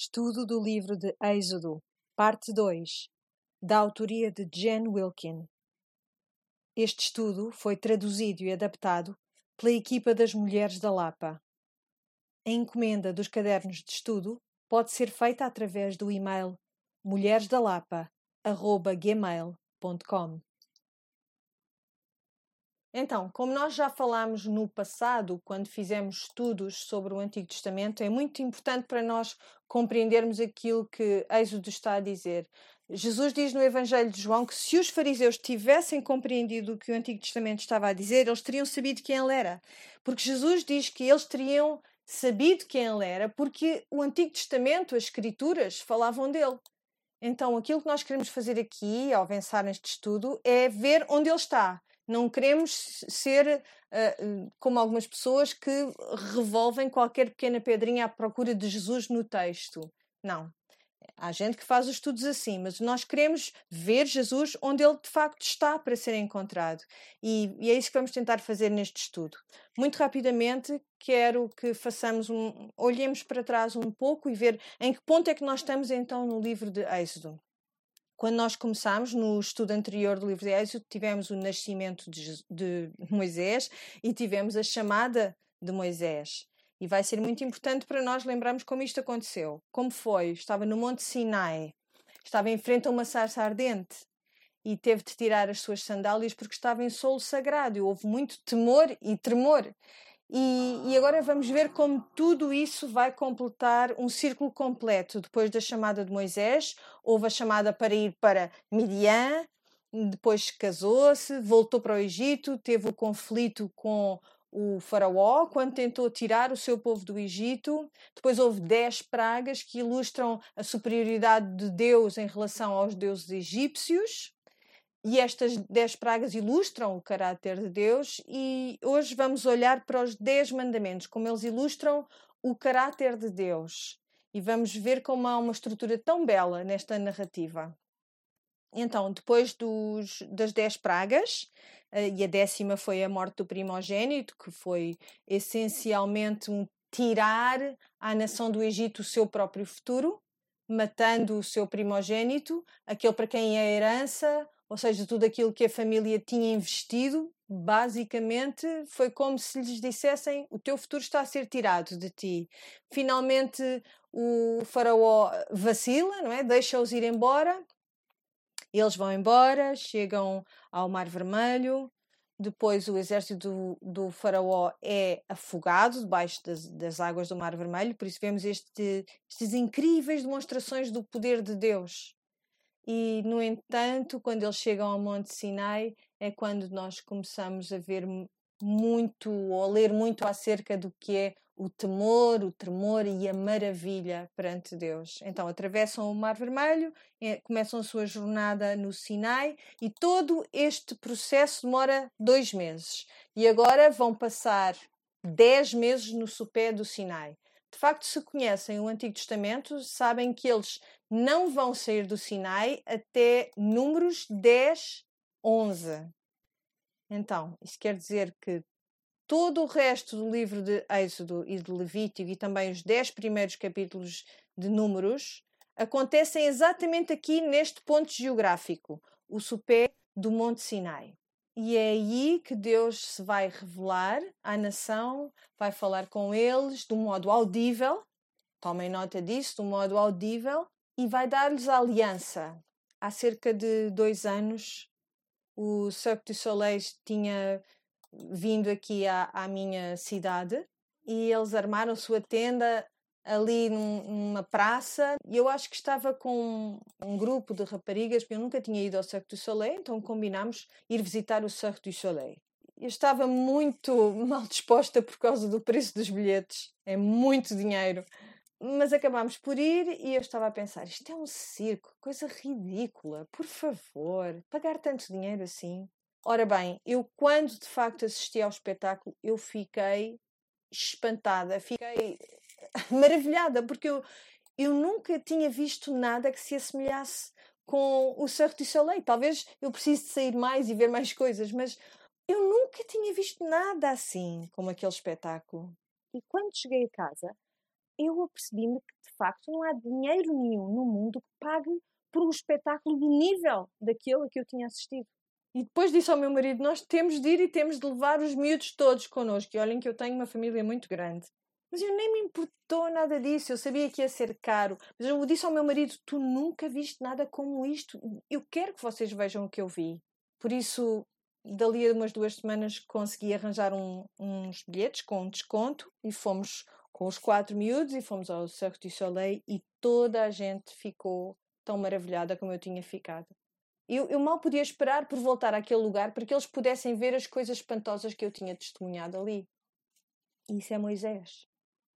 Estudo do livro de Êxodo, parte 2, da autoria de Jen Wilkin. Este estudo foi traduzido e adaptado pela equipa das Mulheres da Lapa. A encomenda dos cadernos de estudo pode ser feita através do e-mail mulheresdalapa@gmail.com. Então, como nós já falámos no passado, quando fizemos estudos sobre o Antigo Testamento, é muito importante para nós compreendermos aquilo que Êxodo está a dizer. Jesus diz no Evangelho de João que se os fariseus tivessem compreendido o que o Antigo Testamento estava a dizer, eles teriam sabido quem ele era. Porque Jesus diz que eles teriam sabido quem ele era, porque o Antigo Testamento, as Escrituras, falavam dele. Então, aquilo que nós queremos fazer aqui, ao avançar neste estudo, é ver onde ele está não queremos ser uh, como algumas pessoas que revolvem qualquer pequena pedrinha à procura de Jesus no texto. Não. Há gente que faz os estudos assim, mas nós queremos ver Jesus onde ele de facto está para ser encontrado. E, e é isso que vamos tentar fazer neste estudo. Muito rapidamente, quero que façamos um. olhemos para trás um pouco e ver em que ponto é que nós estamos então no livro de Êxodo. Quando nós começámos no estudo anterior do livro de Êxodo, tivemos o nascimento de, de Moisés e tivemos a chamada de Moisés. E vai ser muito importante para nós lembrarmos como isto aconteceu. Como foi? Estava no Monte Sinai, estava em frente a uma sarça ardente e teve de tirar as suas sandálias porque estava em solo sagrado. E houve muito temor e tremor. E, e, agora vamos ver como tudo isso vai completar um círculo completo. Depois da chamada de Moisés, houve a chamada para ir para Midian, depois casou-se, voltou para o Egito, teve o conflito com o faraó quando tentou tirar o seu povo do Egito. Depois houve dez pragas que ilustram a superioridade de Deus em relação aos deuses egípcios. E estas dez pragas ilustram o caráter de Deus, e hoje vamos olhar para os dez mandamentos, como eles ilustram o caráter de Deus. E vamos ver como há uma estrutura tão bela nesta narrativa. Então, depois dos, das dez pragas, eh, e a décima foi a morte do primogênito, que foi essencialmente um tirar à nação do Egito o seu próprio futuro, matando o seu primogênito, aquele para quem é a herança, ou seja, tudo aquilo que a família tinha investido, basicamente foi como se lhes dissessem: o teu futuro está a ser tirado de ti. Finalmente o faraó vacila, não é? Deixa-os ir embora. Eles vão embora, chegam ao Mar Vermelho. Depois o exército do, do faraó é afogado debaixo das, das, águas do Mar Vermelho, por isso vemos este, estas incríveis demonstrações do poder de Deus e, no entanto, quando eles chegam ao Monte Sinai, é quando nós começamos a ver muito, ou ler muito acerca do que é o temor, o tremor e a maravilha perante Deus. Então atravessam o Mar Vermelho, é, começam a sua jornada no Sinai e todo este processo demora dois meses. E agora vão passar dez meses no sopé do Sinai de facto, se conhecem o Antigo Testamento, sabem que eles não vão sair do Sinai até Números 10, 11. Então, isso quer dizer que todo o resto do livro de Êxodo e de Levítico e também os 10 primeiros capítulos de Números acontecem exatamente aqui neste ponto geográfico, o sopé do Monte Sinai. E é aí que Deus se vai revelar à nação, vai falar com eles de um modo audível, tomem nota disso, de um modo audível, e vai dar-lhes a aliança. Há cerca de dois anos, o Cirque du Soleil tinha vindo aqui à, à minha cidade e eles armaram sua tenda ali num, numa praça e eu acho que estava com um grupo de raparigas, eu nunca tinha ido ao Cirque du Soleil, então combinámos ir visitar o Cirque du Soleil. Eu estava muito mal disposta por causa do preço dos bilhetes, é muito dinheiro. Mas acabámos por ir e eu estava a pensar: isto é um circo, coisa ridícula, por favor, pagar tanto dinheiro assim. Ora bem, eu quando de facto assisti ao espetáculo, eu fiquei espantada, fiquei maravilhada, porque eu, eu nunca tinha visto nada que se assemelhasse com o Cirque du Soleil. Talvez eu precise de sair mais e ver mais coisas, mas eu nunca tinha visto nada assim como aquele espetáculo. E quando cheguei a casa, eu apercebi-me que, de facto, não há dinheiro nenhum no mundo que pague por um espetáculo do nível daquele a que eu tinha assistido. E depois disse ao meu marido: Nós temos de ir e temos de levar os miúdos todos connosco. E olhem que eu tenho uma família muito grande. Mas eu nem me importou nada disso. Eu sabia que ia ser caro. Mas eu disse ao meu marido: Tu nunca viste nada como isto. Eu quero que vocês vejam o que eu vi. Por isso, dali a umas duas semanas, consegui arranjar um, uns bilhetes com desconto e fomos com os quatro miúdos e fomos ao Cirque du Soleil e toda a gente ficou tão maravilhada como eu tinha ficado. Eu, eu, mal podia esperar por voltar àquele lugar para que eles pudessem ver as coisas espantosas que eu tinha testemunhado ali. Isso é Moisés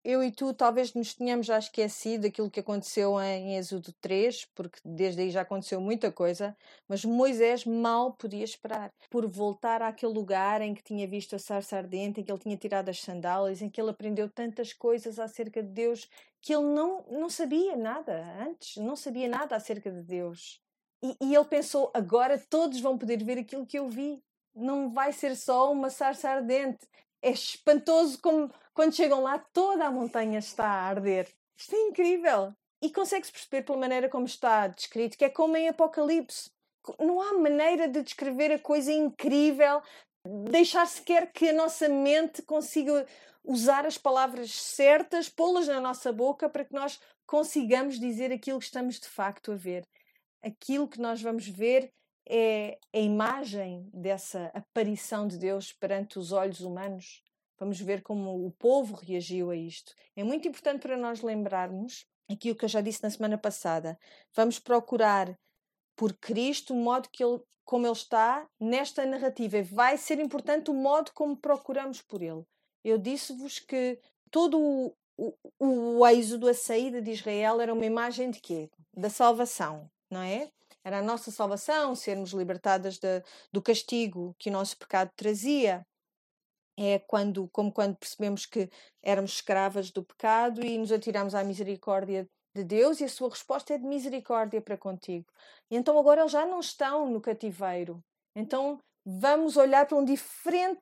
eu e tu talvez nos tenhamos já esquecido daquilo que aconteceu em Êxodo 3, porque desde aí já aconteceu muita coisa, mas Moisés mal podia esperar por voltar àquele lugar em que tinha visto a sarça ardente, em que ele tinha tirado as sandálias, em que ele aprendeu tantas coisas acerca de Deus que ele não, não sabia nada antes, não sabia nada acerca de Deus. E, e ele pensou: agora todos vão poder ver aquilo que eu vi. Não vai ser só uma sarça ardente, é espantoso como quando chegam lá toda a montanha está a arder. Isto é incrível. E consegue-se perceber pela maneira como está descrito que é como em Apocalipse. Não há maneira de descrever a coisa incrível, deixar sequer que a nossa mente consiga usar as palavras certas, pô-las na nossa boca para que nós consigamos dizer aquilo que estamos de facto a ver. Aquilo que nós vamos ver é a imagem dessa aparição de Deus perante os olhos humanos. Vamos ver como o povo reagiu a isto. É muito importante para nós lembrarmos aquilo que eu já disse na semana passada. Vamos procurar por Cristo o modo que ele, como ele está nesta narrativa. Vai ser importante o modo como procuramos por ele. Eu disse-vos que todo o, o, o êxodo, a saída de Israel, era uma imagem de quê? Da salvação, não é? era a nossa salvação, sermos libertadas de, do castigo que o nosso pecado trazia. É quando, como quando percebemos que éramos escravas do pecado e nos atiramos à misericórdia de Deus e a sua resposta é de misericórdia para contigo. E então agora eles já não estão no cativeiro. Então vamos olhar para um diferente,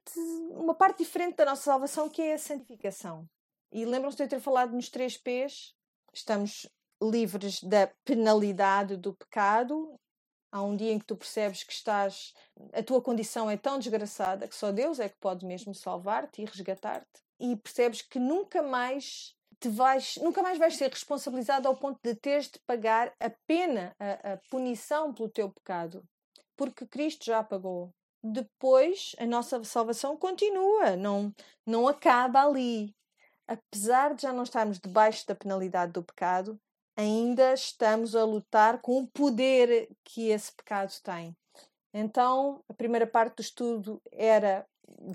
uma parte diferente da nossa salvação que é a santificação. E lembram-se de eu ter falado nos três P's? Estamos livres da penalidade do pecado. Há um dia em que tu percebes que estás, a tua condição é tão desgraçada que só Deus é que pode mesmo salvar-te e resgatar-te, e percebes que nunca mais te vais, nunca mais vais ser responsabilizado ao ponto de teres de pagar a pena, a, a punição pelo teu pecado, porque Cristo já pagou. Depois, a nossa salvação continua, não, não acaba ali. Apesar de já não estarmos debaixo da penalidade do pecado, ainda estamos a lutar com o poder que esse pecado tem. Então, a primeira parte do estudo era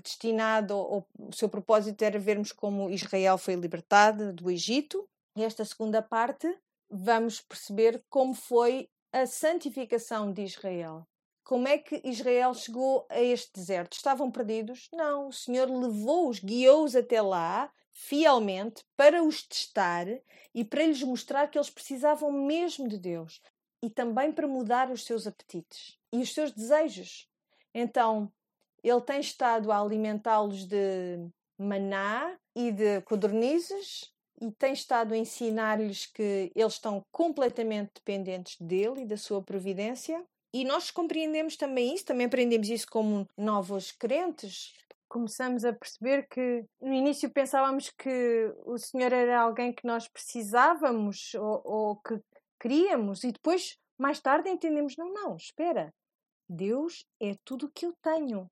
destinado, o seu propósito era vermos como Israel foi libertada do Egito. Esta segunda parte, vamos perceber como foi a santificação de Israel. Como é que Israel chegou a este deserto? Estavam perdidos? Não, o Senhor levou-os, guiou-os até lá fielmente para os testar e para lhes mostrar que eles precisavam mesmo de Deus e também para mudar os seus apetites e os seus desejos. Então, ele tem estado a alimentá-los de maná e de codornizes e tem estado a ensinar-lhes que eles estão completamente dependentes dele e da sua providência. E nós compreendemos também isso, também aprendemos isso como novos crentes, começamos a perceber que no início pensávamos que o Senhor era alguém que nós precisávamos ou, ou que queríamos, e depois, mais tarde, entendemos: não, não, espera, Deus é tudo o que eu tenho.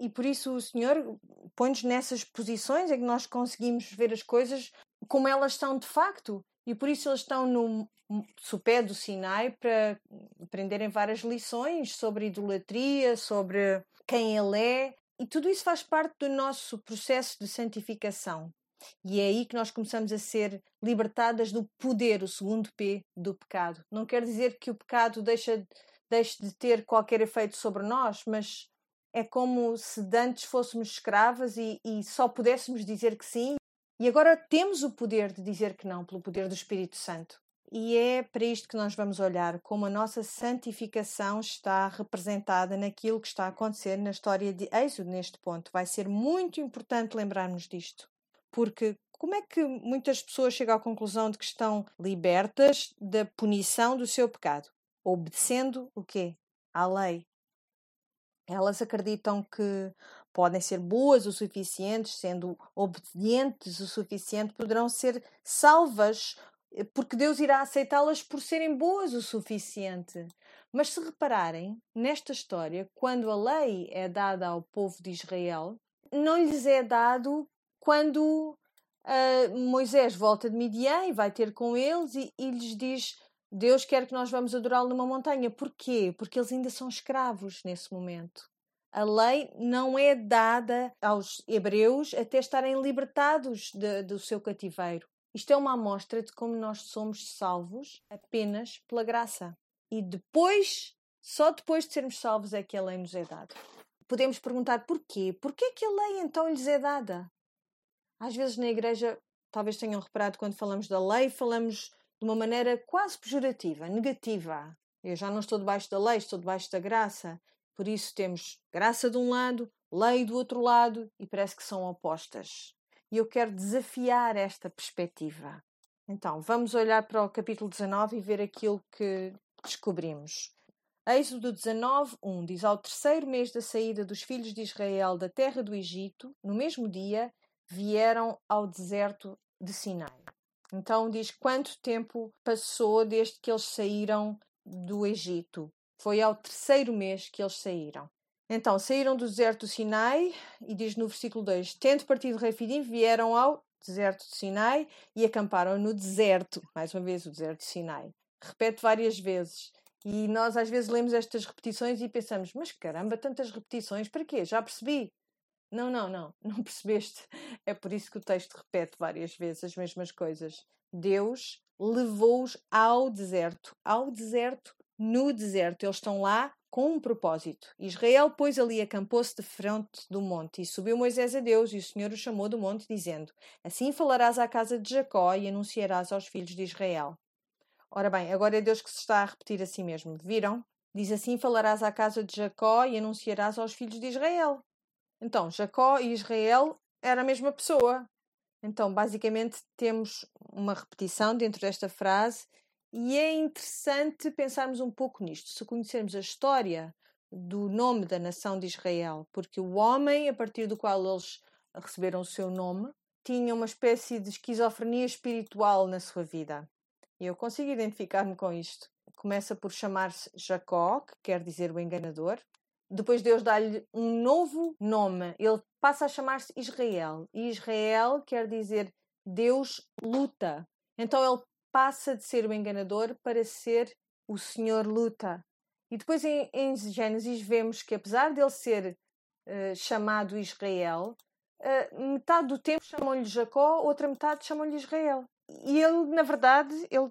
E por isso o Senhor põe-nos nessas posições em que nós conseguimos ver as coisas como elas são de facto. E por isso eles estão no sopé do Sinai para aprenderem várias lições sobre idolatria, sobre quem ele é, e tudo isso faz parte do nosso processo de santificação. E é aí que nós começamos a ser libertadas do poder, o segundo P do pecado. Não quer dizer que o pecado deixa, deixe de ter qualquer efeito sobre nós, mas é como se antes fôssemos escravas e, e só pudéssemos dizer que sim. E agora temos o poder de dizer que não, pelo poder do Espírito Santo. E é para isto que nós vamos olhar como a nossa santificação está representada naquilo que está a acontecer na história de Êxodo neste ponto. Vai ser muito importante lembrarmos disto, porque Como é que muitas pessoas chegam à conclusão de que estão libertas da punição do seu pecado? Obedecendo o quê? À lei. Elas acreditam que podem ser boas o suficiente, sendo obedientes o suficiente, poderão ser salvas, porque Deus irá aceitá-las por serem boas o suficiente. Mas se repararem, nesta história, quando a lei é dada ao povo de Israel, não lhes é dado quando uh, Moisés volta de Midian e vai ter com eles e, e lhes diz: Deus quer que nós vamos adorá-lo numa montanha. Porquê? Porque eles ainda são escravos nesse momento. A lei não é dada aos hebreus até estarem libertados de, do seu cativeiro. Isto é uma amostra de como nós somos salvos apenas pela graça. E depois, só depois de sermos salvos, é que a lei nos é dada. Podemos perguntar porquê? Porquê que a lei então lhes é dada? Às vezes na igreja, talvez tenham reparado quando falamos da lei, falamos de uma maneira quase pejorativa, negativa. Eu já não estou debaixo da lei, estou debaixo da graça. Por isso temos graça de um lado, lei do outro lado e parece que são opostas. E eu quero desafiar esta perspectiva. Então, vamos olhar para o capítulo 19 e ver aquilo que descobrimos. Êxodo 19, 1 diz: Ao terceiro mês da saída dos filhos de Israel da terra do Egito, no mesmo dia, vieram ao deserto de Sinai. Então diz quanto tempo passou desde que eles saíram do Egito. Foi ao terceiro mês que eles saíram. Então, saíram do deserto do Sinai, e diz no versículo 2: Tendo partido Refidim, vieram ao deserto de Sinai e acamparam no deserto. Mais uma vez, o deserto de Sinai. Repete várias vezes. E nós às vezes lemos estas repetições e pensamos: mas caramba, tantas repetições, para quê? Já percebi. Não, não, não, não percebeste. É por isso que o texto repete várias vezes as mesmas coisas. Deus levou-os ao deserto, ao deserto no deserto. Eles estão lá com um propósito. Israel, pois, ali acampou-se de frente do monte, e subiu Moisés a Deus, e o Senhor o chamou do monte, dizendo: Assim falarás à casa de Jacó e anunciarás aos filhos de Israel. Ora bem, agora é Deus que se está a repetir a si mesmo. Viram? Diz assim: falarás à casa de Jacó e anunciarás aos filhos de Israel. Então, Jacó e Israel era a mesma pessoa. Então, basicamente, temos uma repetição dentro desta frase e é interessante pensarmos um pouco nisto, se conhecermos a história do nome da nação de Israel, porque o homem a partir do qual eles receberam o seu nome tinha uma espécie de esquizofrenia espiritual na sua vida. E eu consigo identificar-me com isto. Começa por chamar-se Jacó, que quer dizer o enganador. Depois Deus dá-lhe um novo nome. Ele passa a chamar-se Israel. E Israel quer dizer Deus luta. Então ele passa de ser o enganador para ser o Senhor luta. E depois em, em Gênesis vemos que apesar dele ser uh, chamado Israel, uh, metade do tempo chamam-lhe Jacó, outra metade chamam-lhe Israel. E ele, na verdade, ele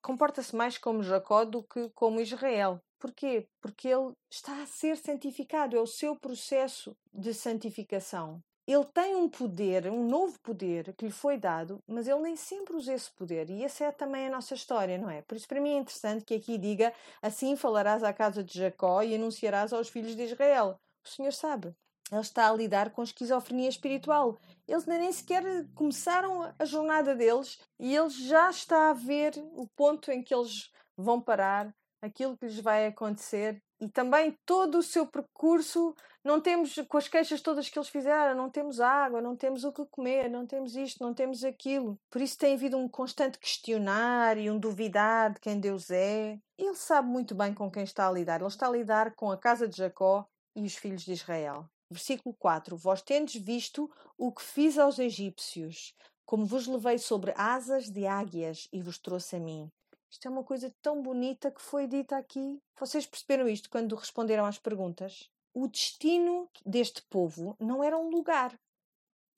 comporta-se mais como Jacó do que como Israel. Porquê? Porque ele está a ser santificado, é o seu processo de santificação ele tem um poder, um novo poder que lhe foi dado, mas ele nem sempre usa esse poder. E essa é também a nossa história, não é? Por isso, para mim, é interessante que aqui diga: Assim falarás à casa de Jacó e anunciarás aos filhos de Israel. O Senhor sabe. Ele está a lidar com esquizofrenia espiritual. Eles nem sequer começaram a jornada deles e ele já está a ver o ponto em que eles vão parar, aquilo que lhes vai acontecer e também todo o seu percurso. Não temos, com as queixas todas que eles fizeram, não temos água, não temos o que comer, não temos isto, não temos aquilo. Por isso tem havido um constante questionar e um duvidar de quem Deus é. Ele sabe muito bem com quem está a lidar. Ele está a lidar com a casa de Jacó e os filhos de Israel. Versículo 4: Vós tendes visto o que fiz aos egípcios, como vos levei sobre asas de águias e vos trouxe a mim. Isto é uma coisa tão bonita que foi dita aqui. Vocês perceberam isto quando responderam às perguntas? O destino deste povo não era um lugar.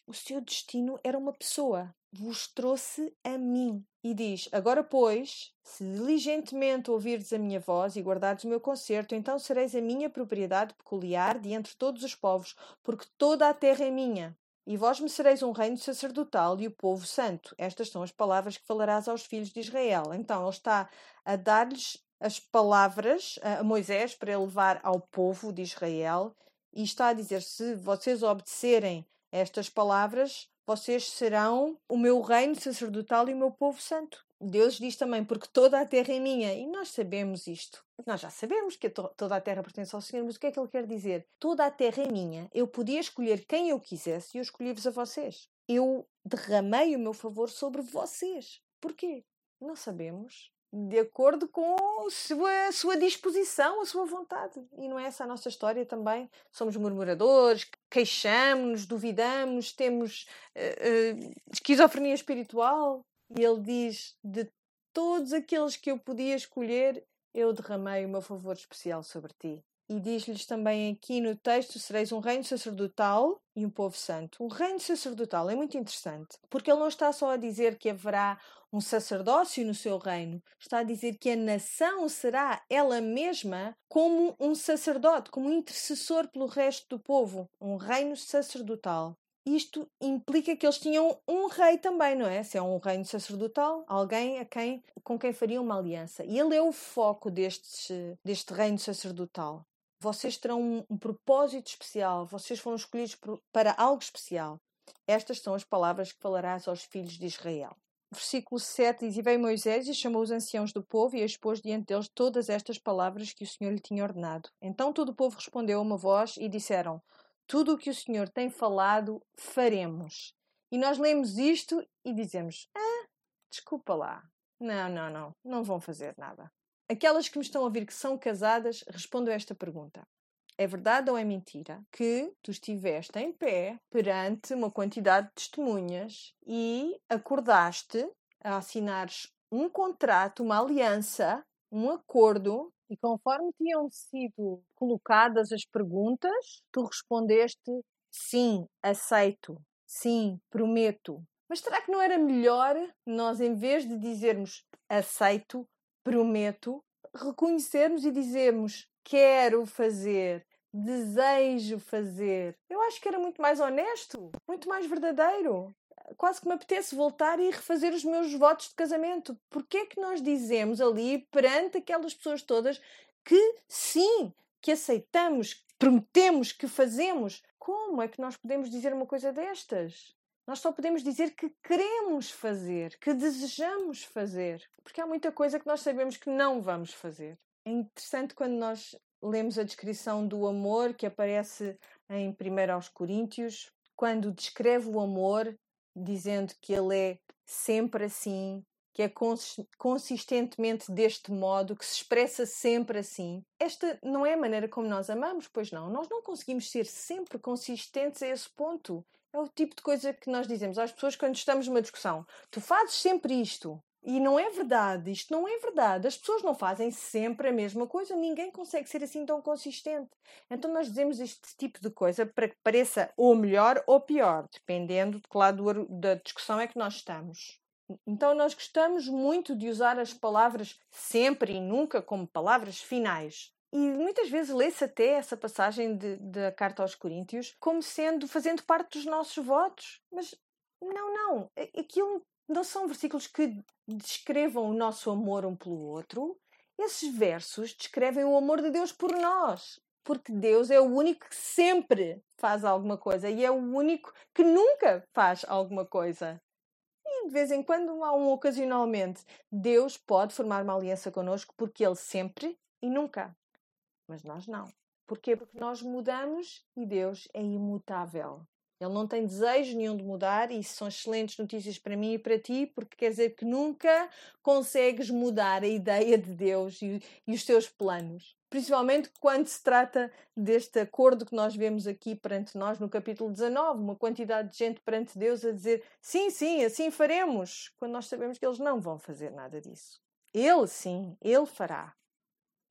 O seu destino era uma pessoa. Vos trouxe a mim. E diz: Agora, pois, se diligentemente ouvirdes a minha voz e guardardes o meu concerto, então sereis a minha propriedade peculiar de entre todos os povos, porque toda a terra é minha. E vós me sereis um reino sacerdotal e o povo santo. Estas são as palavras que falarás aos filhos de Israel. Então, ele está a dar-lhes as palavras a Moisés para levar ao povo de Israel e está a dizer: se vocês obedecerem estas palavras, vocês serão o meu reino sacerdotal e o meu povo santo. Deus diz também, porque toda a terra é minha. E nós sabemos isto. Nós já sabemos que toda a terra pertence ao Senhor, mas o que é que ele quer dizer? Toda a terra é minha. Eu podia escolher quem eu quisesse e eu escolhi-vos a vocês. Eu derramei o meu favor sobre vocês. Porquê? Não sabemos. De acordo com a sua, a sua disposição, a sua vontade. E não é essa a nossa história também? Somos murmuradores, queixamos-nos, duvidamos, temos uh, uh, esquizofrenia espiritual. E ele diz: De todos aqueles que eu podia escolher, eu derramei o meu favor especial sobre ti. E diz-lhes também aqui no texto: sereis um reino sacerdotal e um povo santo. O reino sacerdotal é muito interessante, porque ele não está só a dizer que haverá um sacerdócio no seu reino, está a dizer que a nação será ela mesma como um sacerdote, como um intercessor pelo resto do povo, um reino sacerdotal isto implica que eles tinham um rei também, não é? Se é um reino sacerdotal, alguém a quem, com quem fariam uma aliança. E ele é o foco deste, deste reino sacerdotal. Vocês terão um, um propósito especial, vocês foram escolhidos por, para algo especial. Estas são as palavras que falarás aos filhos de Israel. Versículo 7 diz: E veio Moisés e chamou os anciãos do povo e expôs diante deles todas estas palavras que o Senhor lhe tinha ordenado. Então todo o povo respondeu a uma voz e disseram: tudo o que o Senhor tem falado, faremos. E nós lemos isto e dizemos: Ah, desculpa lá. Não, não, não, não vão fazer nada. Aquelas que me estão a ouvir que são casadas, respondam esta pergunta. É verdade ou é mentira que tu estiveste em pé perante uma quantidade de testemunhas e acordaste a assinares um contrato, uma aliança, um acordo e conforme tinham sido colocadas as perguntas, tu respondeste sim, aceito, sim, prometo. Mas será que não era melhor nós, em vez de dizermos aceito, prometo, reconhecermos e dizermos quero fazer, desejo fazer? Eu acho que era muito mais honesto, muito mais verdadeiro quase que me apetece voltar e refazer os meus votos de casamento. Porquê é que nós dizemos ali, perante aquelas pessoas todas, que sim, que aceitamos, prometemos, que fazemos? Como é que nós podemos dizer uma coisa destas? Nós só podemos dizer que queremos fazer, que desejamos fazer, porque há muita coisa que nós sabemos que não vamos fazer. É interessante quando nós lemos a descrição do amor que aparece em 1 Coríntios, quando descreve o amor, dizendo que ele é sempre assim, que é consistentemente deste modo, que se expressa sempre assim. Esta não é a maneira como nós amamos, pois não. Nós não conseguimos ser sempre consistentes a esse ponto. É o tipo de coisa que nós dizemos às pessoas quando estamos numa discussão. Tu fazes sempre isto. E não é verdade, isto não é verdade. As pessoas não fazem sempre a mesma coisa, ninguém consegue ser assim tão consistente. Então nós dizemos este tipo de coisa para que pareça ou melhor ou pior, dependendo de que lado da discussão é que nós estamos. Então nós gostamos muito de usar as palavras sempre e nunca como palavras finais. E muitas vezes lê-se até essa passagem da carta aos Coríntios como sendo, fazendo parte dos nossos votos. Mas não, não. Aquilo não são versículos que descrevam o nosso amor um pelo outro. Esses versos descrevem o amor de Deus por nós. Porque Deus é o único que sempre faz alguma coisa e é o único que nunca faz alguma coisa. E de vez em quando, há um ocasionalmente, Deus pode formar uma aliança connosco porque Ele sempre e nunca. Mas nós não. Porquê? Porque nós mudamos e Deus é imutável. Ele não tem desejo nenhum de mudar e isso são excelentes notícias para mim e para ti, porque quer dizer que nunca consegues mudar a ideia de Deus e, e os teus planos. Principalmente quando se trata deste acordo que nós vemos aqui perante nós no capítulo 19, uma quantidade de gente perante Deus a dizer sim, sim, assim faremos, quando nós sabemos que eles não vão fazer nada disso. Ele sim, ele fará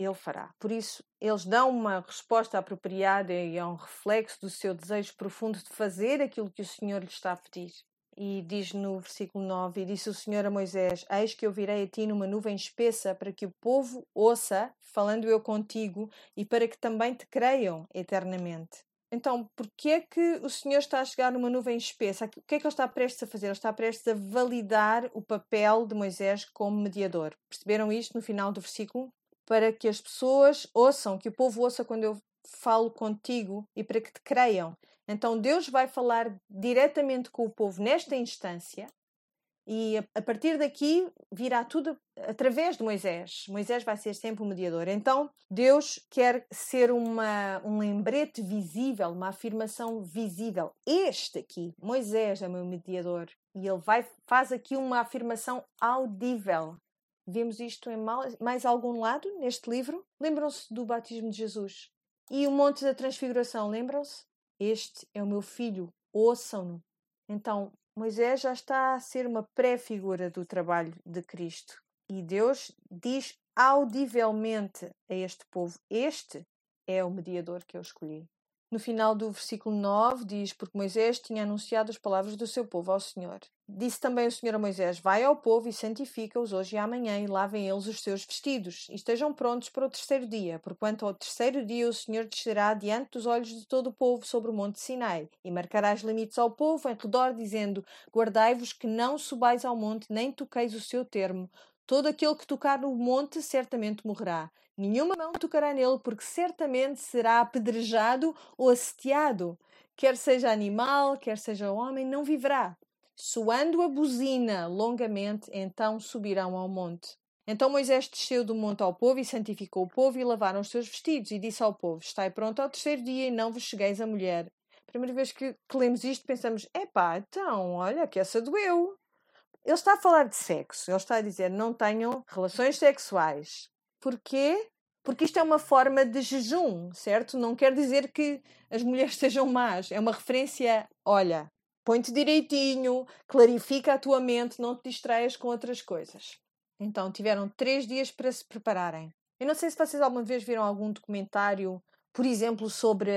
ele fará. Por isso, eles dão uma resposta apropriada e é um reflexo do seu desejo profundo de fazer aquilo que o Senhor lhe está a pedir. E diz no versículo 9: E disse o Senhor a Moisés: Eis que eu virei a ti numa nuvem espessa, para que o povo ouça, falando eu contigo, e para que também te creiam eternamente. Então, porquê é que o Senhor está a chegar numa nuvem espessa? O que é que ele está prestes a fazer? Ele está prestes a validar o papel de Moisés como mediador. Perceberam isto no final do versículo? Para que as pessoas ouçam, que o povo ouça quando eu falo contigo e para que te creiam. Então Deus vai falar diretamente com o povo nesta instância e a, partir daqui virá tudo através de Moisés. Moisés vai ser sempre o mediador. Então, Deus quer ser uma, um lembrete visível, uma afirmação visível. Este aqui, Moisés é meu mediador. E ele vai, faz aqui uma afirmação audível. Vemos isto em mais algum lado neste livro? Lembram-se do batismo de Jesus? E o Monte da Transfiguração, lembram-se? Este é o meu filho, ouçam-no. Então, Moisés já está a ser uma pré-figura do trabalho de Cristo. E Deus diz audivelmente a este povo: Este é o mediador que eu escolhi. No final do versículo 9 diz: Porque Moisés tinha anunciado as palavras do seu povo ao Senhor. Disse também o Senhor a Moisés: Vai ao povo e santifica-os hoje e amanhã, e lavem eles os seus vestidos, e estejam prontos para o terceiro dia, porquanto ao terceiro dia o Senhor descerá diante dos olhos de todo o povo sobre o monte Sinai, e marcará os limites ao povo em redor, dizendo: Guardai-vos que não subais ao monte, nem toqueis o seu termo. Todo aquele que tocar no monte certamente morrerá. Nenhuma mão tocará nele, porque certamente será apedrejado ou assediado. Quer seja animal, quer seja homem, não viverá. Soando a buzina longamente, então subirão ao monte. Então Moisés desceu do monte ao povo e santificou o povo e lavaram os seus vestidos e disse ao povo: Estai pronto ao terceiro dia e não vos chegueis a mulher. Primeira vez que, que lemos isto, pensamos: epá, então, olha, que essa doeu. Ele está a falar de sexo, ele está a dizer: não tenham relações sexuais. Porquê? Porque isto é uma forma de jejum, certo? Não quer dizer que as mulheres sejam más. É uma referência, olha, põe-te direitinho, clarifica a tua mente, não te distraias com outras coisas. Então, tiveram três dias para se prepararem. Eu não sei se vocês alguma vez viram algum documentário, por exemplo, sobre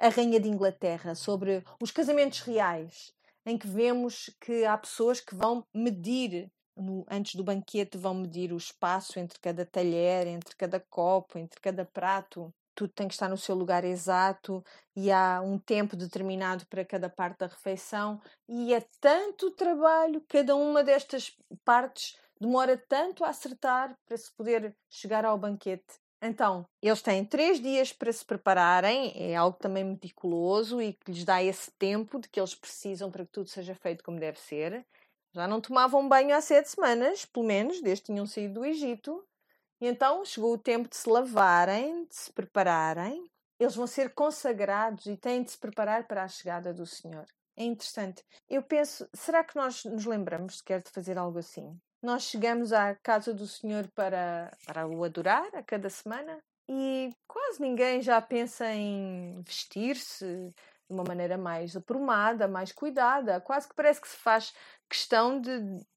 a Rainha de Inglaterra, sobre os casamentos reais, em que vemos que há pessoas que vão medir no, antes do banquete vão medir o espaço entre cada talher, entre cada copo, entre cada prato. Tudo tem que estar no seu lugar exato e há um tempo determinado para cada parte da refeição. E é tanto trabalho, cada uma destas partes demora tanto a acertar para se poder chegar ao banquete. Então, eles têm três dias para se prepararem, é algo também meticuloso e que lhes dá esse tempo de que eles precisam para que tudo seja feito como deve ser. Já não tomavam banho há sete semanas, pelo menos, desde que tinham saído do Egito. E então chegou o tempo de se lavarem, de se prepararem. Eles vão ser consagrados e têm de se preparar para a chegada do Senhor. É interessante. Eu penso, será que nós nos lembramos sequer de fazer algo assim? Nós chegamos à casa do Senhor para, para o adorar a cada semana e quase ninguém já pensa em vestir-se, de uma maneira mais aprumada, mais cuidada. Quase que parece que se faz questão de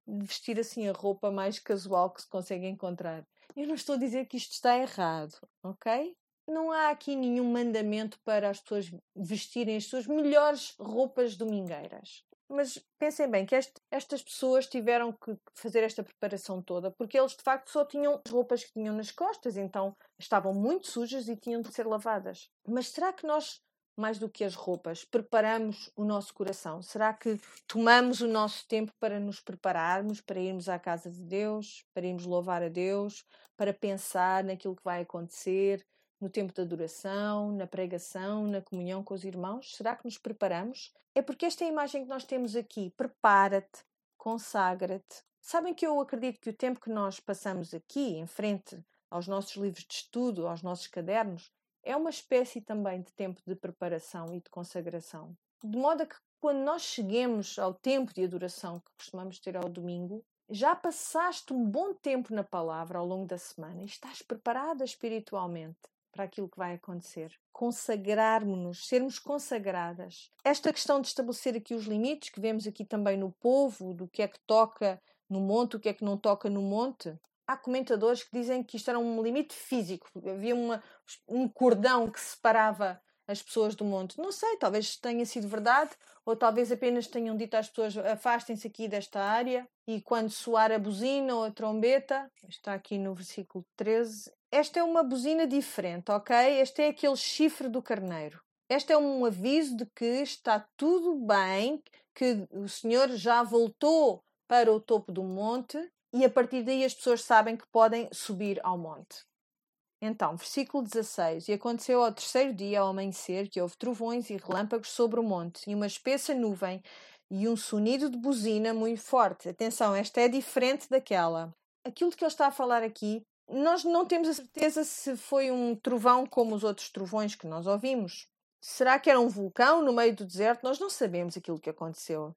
vestir assim a roupa mais casual que se consegue encontrar. Eu não estou a dizer que isto está errado, ok? Não há aqui nenhum mandamento para as pessoas vestirem as suas melhores roupas domingueiras. Mas pensem bem que este, estas pessoas tiveram que fazer esta preparação toda porque eles de facto só tinham as roupas que tinham nas costas, então estavam muito sujas e tinham de ser lavadas. Mas será que nós mais do que as roupas, preparamos o nosso coração? Será que tomamos o nosso tempo para nos prepararmos, para irmos à casa de Deus, para irmos louvar a Deus, para pensar naquilo que vai acontecer no tempo da adoração, na pregação, na comunhão com os irmãos? Será que nos preparamos? É porque esta é imagem que nós temos aqui. Prepara-te, consagra-te. Sabem que eu acredito que o tempo que nós passamos aqui, em frente aos nossos livros de estudo, aos nossos cadernos, é uma espécie também de tempo de preparação e de consagração. De modo a que quando nós cheguemos ao tempo de adoração que costumamos ter ao domingo, já passaste um bom tempo na palavra ao longo da semana e estás preparada espiritualmente para aquilo que vai acontecer. Consagrarmos-nos, sermos consagradas. Esta questão de estabelecer aqui os limites, que vemos aqui também no povo, do que é que toca no monte, o que é que não toca no monte, há comentadores que dizem que isto era um limite físico, havia uma, um cordão que separava as pessoas do monte. Não sei, talvez tenha sido verdade, ou talvez apenas tenham dito às pessoas afastem-se aqui desta área e quando soar a buzina ou a trombeta, está aqui no versículo 13, esta é uma buzina diferente, ok? Este é aquele chifre do carneiro. Este é um aviso de que está tudo bem, que o Senhor já voltou para o topo do monte e a partir daí as pessoas sabem que podem subir ao monte. Então, versículo 16: E aconteceu ao terceiro dia, ao amanhecer, que houve trovões e relâmpagos sobre o monte, e uma espessa nuvem, e um sonido de buzina muito forte. Atenção, esta é diferente daquela. Aquilo que ele está a falar aqui, nós não temos a certeza se foi um trovão como os outros trovões que nós ouvimos. Será que era um vulcão no meio do deserto? Nós não sabemos aquilo que aconteceu.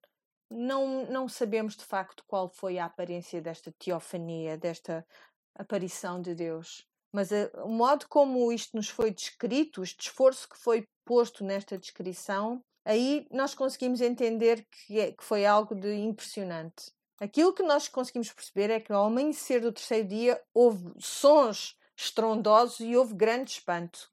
Não, não sabemos de facto qual foi a aparência desta teofania, desta aparição de Deus. Mas a, o modo como isto nos foi descrito, este esforço que foi posto nesta descrição, aí nós conseguimos entender que, é, que foi algo de impressionante. Aquilo que nós conseguimos perceber é que ao amanhecer do terceiro dia houve sons estrondosos e houve grande espanto.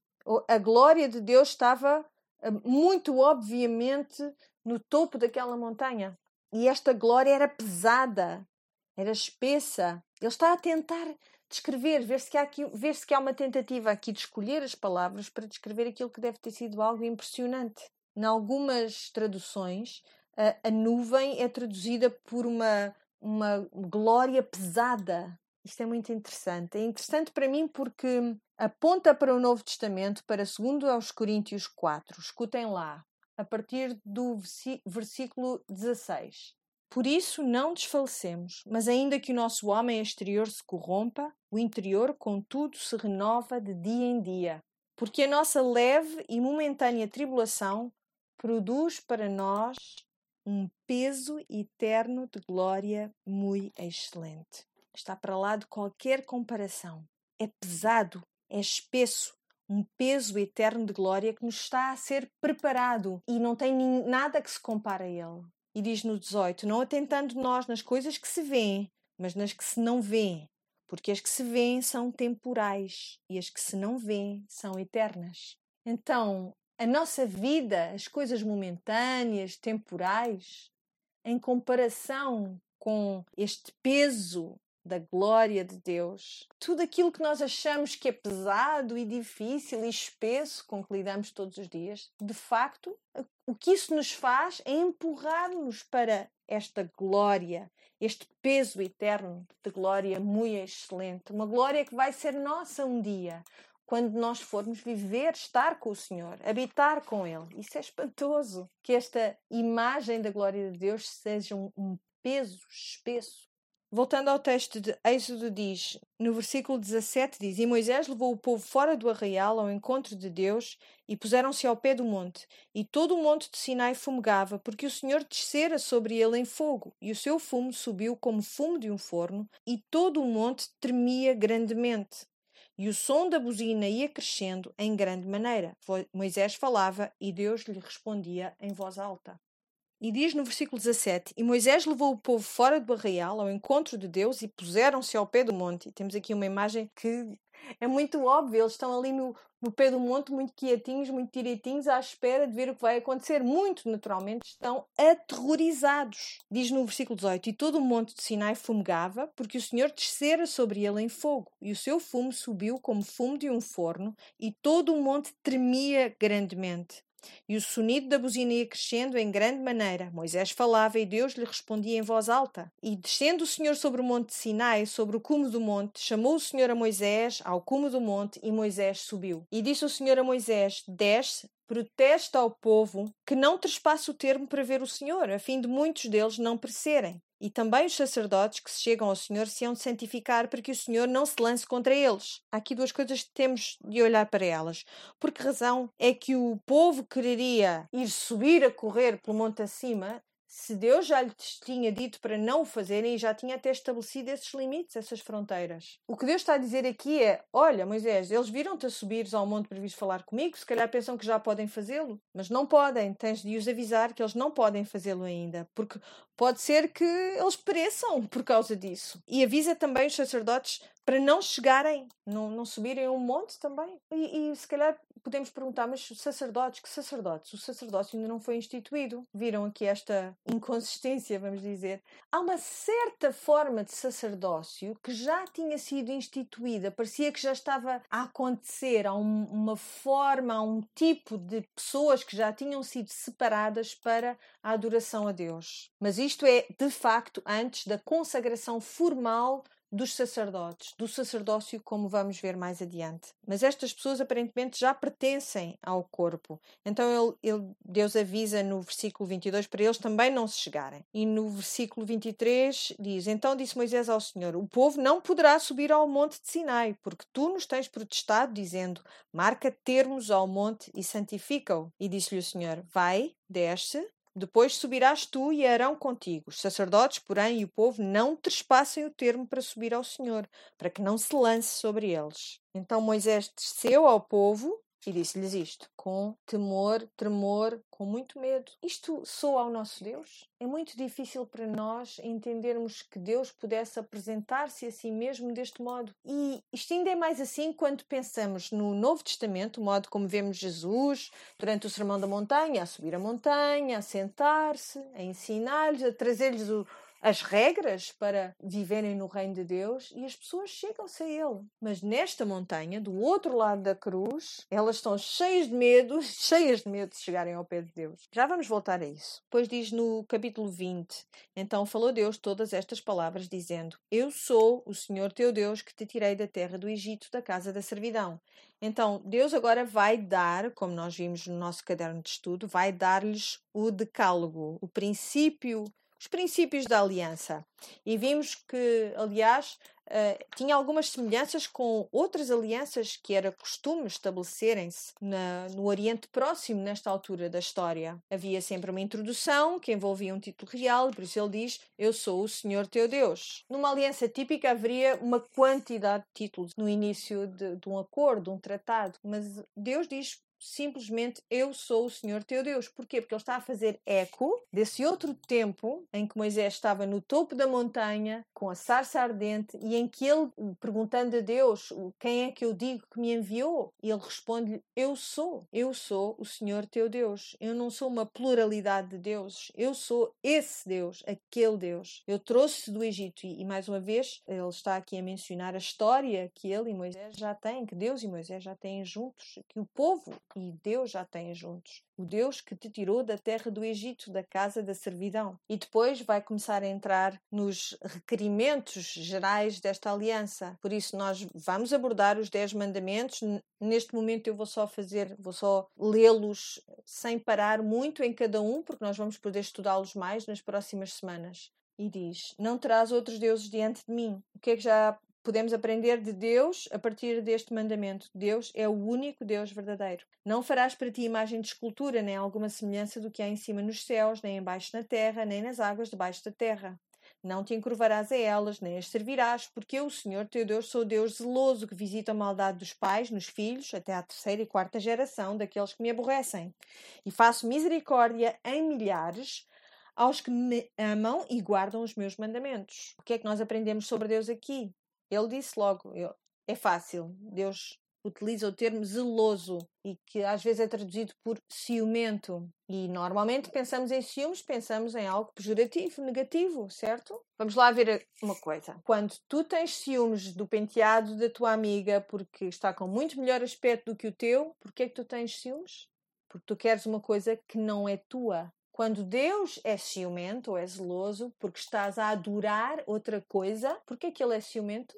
A glória de Deus estava eh, muito obviamente no topo daquela montanha. E esta glória era pesada, era espessa. Ele está a tentar descrever, ver se, que há aqui, ver que há uma tentativa aqui de escolher as palavras para descrever aquilo que deve ter sido algo impressionante. Em algumas traduções, a, a nuvem é traduzida por uma, uma glória pesada. Isto é muito interessante. É interessante para mim porque aponta para o Novo Testamento, para 2 aos Coríntios 4. Escutem lá, a partir do versículo 16. Por isso não desfalecemos, mas ainda que o nosso homem exterior se corrompa, o interior, contudo, se renova de dia em dia. Porque a nossa leve e momentânea tribulação produz para nós um peso eterno de glória muito excelente. Está para lá de qualquer comparação. É pesado, é espesso, um peso eterno de glória que nos está a ser preparado e não tem nada que se compare a ele. E diz no 18: Não atentando nós nas coisas que se vêem, mas nas que se não vêem, porque as que se vêem são temporais e as que se não vêem são eternas. Então, a nossa vida, as coisas momentâneas, temporais, em comparação com este peso da glória de Deus, tudo aquilo que nós achamos que é pesado e difícil e espesso com que lidamos todos os dias, de facto, o que isso nos faz é empurrar-nos para esta glória, este peso eterno de glória muito excelente, uma glória que vai ser nossa um dia, quando nós formos viver, estar com o Senhor, habitar com Ele. Isso é espantoso. Que esta imagem da glória de Deus seja um, um peso espesso. Voltando ao texto de Êxodo, diz, no versículo 17, diz: E Moisés levou o povo fora do arraial ao encontro de Deus e puseram-se ao pé do monte. E todo o monte de Sinai fumegava, porque o Senhor descera sobre ele em fogo, e o seu fumo subiu como fumo de um forno, e todo o monte tremia grandemente e o som da buzina ia crescendo em grande maneira. Moisés falava e Deus lhe respondia em voz alta. E diz no versículo 17: E Moisés levou o povo fora do arraial ao encontro de Deus e puseram-se ao pé do monte. Temos aqui uma imagem que é muito óbvio, eles estão ali no, no pé do monte, muito quietinhos, muito direitinhos, à espera de ver o que vai acontecer. Muito naturalmente estão aterrorizados. Diz no versículo 18: E todo o monte de Sinai fumegava, porque o Senhor descera sobre ele em fogo, e o seu fumo subiu como fumo de um forno, e todo o monte tremia grandemente. E o sonido da buzina ia crescendo em grande maneira. Moisés falava e Deus lhe respondia em voz alta. E descendo o Senhor sobre o monte de Sinai, sobre o cume do monte, chamou o Senhor a Moisés ao cume do monte e Moisés subiu. E disse o Senhor a Moisés: Desce, protesta ao povo que não trespasse o termo para ver o Senhor, a fim de muitos deles não perecerem. E também os sacerdotes que se chegam ao Senhor se hão de santificar para que o Senhor não se lance contra eles. Há aqui duas coisas que temos de olhar para elas. Por que razão é que o povo quereria ir subir a correr pelo monte acima se Deus já lhes tinha dito para não o fazerem e já tinha até estabelecido esses limites, essas fronteiras. O que Deus está a dizer aqui é: olha, Moisés, eles viram-te a subires ao monte para vir falar comigo, se calhar pensam que já podem fazê-lo, mas não podem. Tens de os avisar que eles não podem fazê-lo ainda, porque pode ser que eles pereçam por causa disso. E avisa também os sacerdotes para não chegarem, não, não subirem um monte também. E, e, se calhar podemos perguntar, mas sacerdotes, que sacerdotes? O sacerdócio ainda não foi instituído. Viram aqui esta inconsistência, vamos dizer. Há uma certa forma de sacerdócio que já tinha sido instituída, parecia que já estava a acontecer. Há um, uma forma, há um tipo de pessoas que já tinham sido separadas para a adoração a Deus. Mas isto é, de facto, antes da consagração formal dos sacerdotes, do sacerdócio, como vamos ver mais adiante. Mas estas pessoas aparentemente já pertencem ao corpo. Então ele, ele, Deus avisa no versículo 22 para eles também não se chegarem. E no versículo 23 diz: Então disse Moisés ao Senhor: O povo não poderá subir ao monte de Sinai, porque tu nos tens protestado, dizendo: Marca termos ao monte e santifica-o. E disse-lhe o Senhor: Vai, desce, depois subirás tu e Arão contigo. Os sacerdotes, porém, e o povo não trespassem o termo para subir ao Senhor, para que não se lance sobre eles. Então Moisés desceu ao povo e disse-lhes isto, com temor, tremor, com muito medo. Isto soa ao nosso Deus? É muito difícil para nós entendermos que Deus pudesse apresentar-se a si mesmo deste modo. E isto ainda é mais assim quando pensamos no Novo Testamento, o modo como vemos Jesus durante o Sermão da Montanha, a subir a montanha, a sentar-se, a ensinar-lhes, a trazer-lhes o as regras para viverem no reino de Deus e as pessoas chegam-se a Ele. Mas nesta montanha, do outro lado da cruz, elas estão cheias de medo, cheias de medo de chegarem ao pé de Deus. Já vamos voltar a isso. Depois diz no capítulo 20: Então falou Deus todas estas palavras, dizendo: Eu sou o Senhor teu Deus que te tirei da terra do Egito, da casa da servidão. Então, Deus agora vai dar, como nós vimos no nosso caderno de estudo, vai dar-lhes o decálogo, o princípio os princípios da aliança. E vimos que, aliás, uh, tinha algumas semelhanças com outras alianças que era costume estabelecerem-se no Oriente Próximo, nesta altura da história. Havia sempre uma introdução que envolvia um título real, por isso ele diz: Eu sou o Senhor teu Deus. Numa aliança típica haveria uma quantidade de títulos no início de, de um acordo, um tratado, mas Deus diz simplesmente eu sou o Senhor teu Deus. Porquê? Porque ele está a fazer eco desse outro tempo em que Moisés estava no topo da montanha com a sarça ardente e em que ele, perguntando a Deus quem é que eu digo que me enviou, ele responde-lhe: Eu sou, eu sou o Senhor teu Deus. Eu não sou uma pluralidade de deuses, eu sou esse Deus, aquele Deus. Eu trouxe do Egito e, e mais uma vez ele está aqui a mencionar a história que ele e Moisés já têm, que Deus e Moisés já têm juntos, que o povo e Deus já tem juntos. O Deus que te tirou da terra do Egito, da casa da servidão. E depois vai começar a entrar nos requerimentos gerais desta aliança. Por isso, nós vamos abordar os Dez Mandamentos. Neste momento, eu vou só fazer, vou só lê-los sem parar muito em cada um, porque nós vamos poder estudá-los mais nas próximas semanas e diz: Não terás outros deuses diante de mim. O que é que já podemos aprender de Deus a partir deste mandamento. Deus é o único Deus verdadeiro. Não farás para ti imagem de escultura, nem alguma semelhança do que há em cima nos céus, nem embaixo na terra, nem nas águas debaixo da terra. Não te encurvarás a elas, nem as servirás, porque eu, o Senhor teu Deus, sou Deus zeloso, que visita a maldade dos pais nos filhos, até à terceira e quarta geração daqueles que me aborrecem. E faço misericórdia em milhares aos que me amam e guardam os meus mandamentos. O que é que nós aprendemos sobre Deus aqui? Ele disse logo: é fácil. Deus utiliza o termo zeloso e que às vezes é traduzido por ciumento. E normalmente pensamos em ciúmes, pensamos em algo pejorativo, negativo, certo? Vamos lá ver uma coisa. Quando tu tens ciúmes do penteado da tua amiga porque está com muito melhor aspecto do que o teu, porquê é que tu tens ciúmes? Porque tu queres uma coisa que não é tua. Quando Deus é ciumento ou é zeloso porque estás a adorar outra coisa, porquê é que ele é ciumento?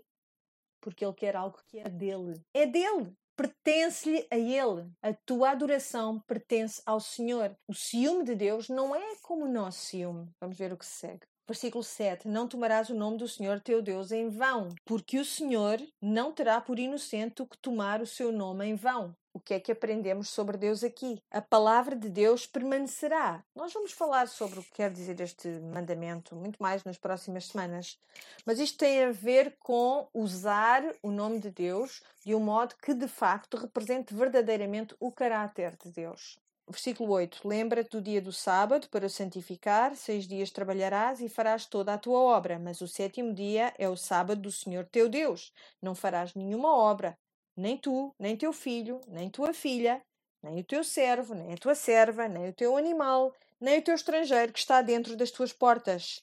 Porque ele quer algo que é dele. É dele pertence-lhe a Ele. A tua adoração pertence ao Senhor. O ciúme de Deus não é como o nosso ciúme. Vamos ver o que se segue. Versículo 7: Não tomarás o nome do Senhor teu Deus em vão, porque o Senhor não terá por inocente o que tomar o seu nome em vão. Que é que aprendemos sobre Deus aqui? A palavra de Deus permanecerá. Nós vamos falar sobre o que quer dizer este mandamento muito mais nas próximas semanas. Mas isto tem a ver com usar o nome de Deus de um modo que de facto represente verdadeiramente o caráter de Deus. Versículo 8: Lembra-te do dia do sábado para o santificar, seis dias trabalharás e farás toda a tua obra, mas o sétimo dia é o sábado do Senhor teu Deus. Não farás nenhuma obra, nem tu, nem teu filho, nem tua filha, nem o teu servo, nem a tua serva, nem o teu animal, nem o teu estrangeiro que está dentro das tuas portas.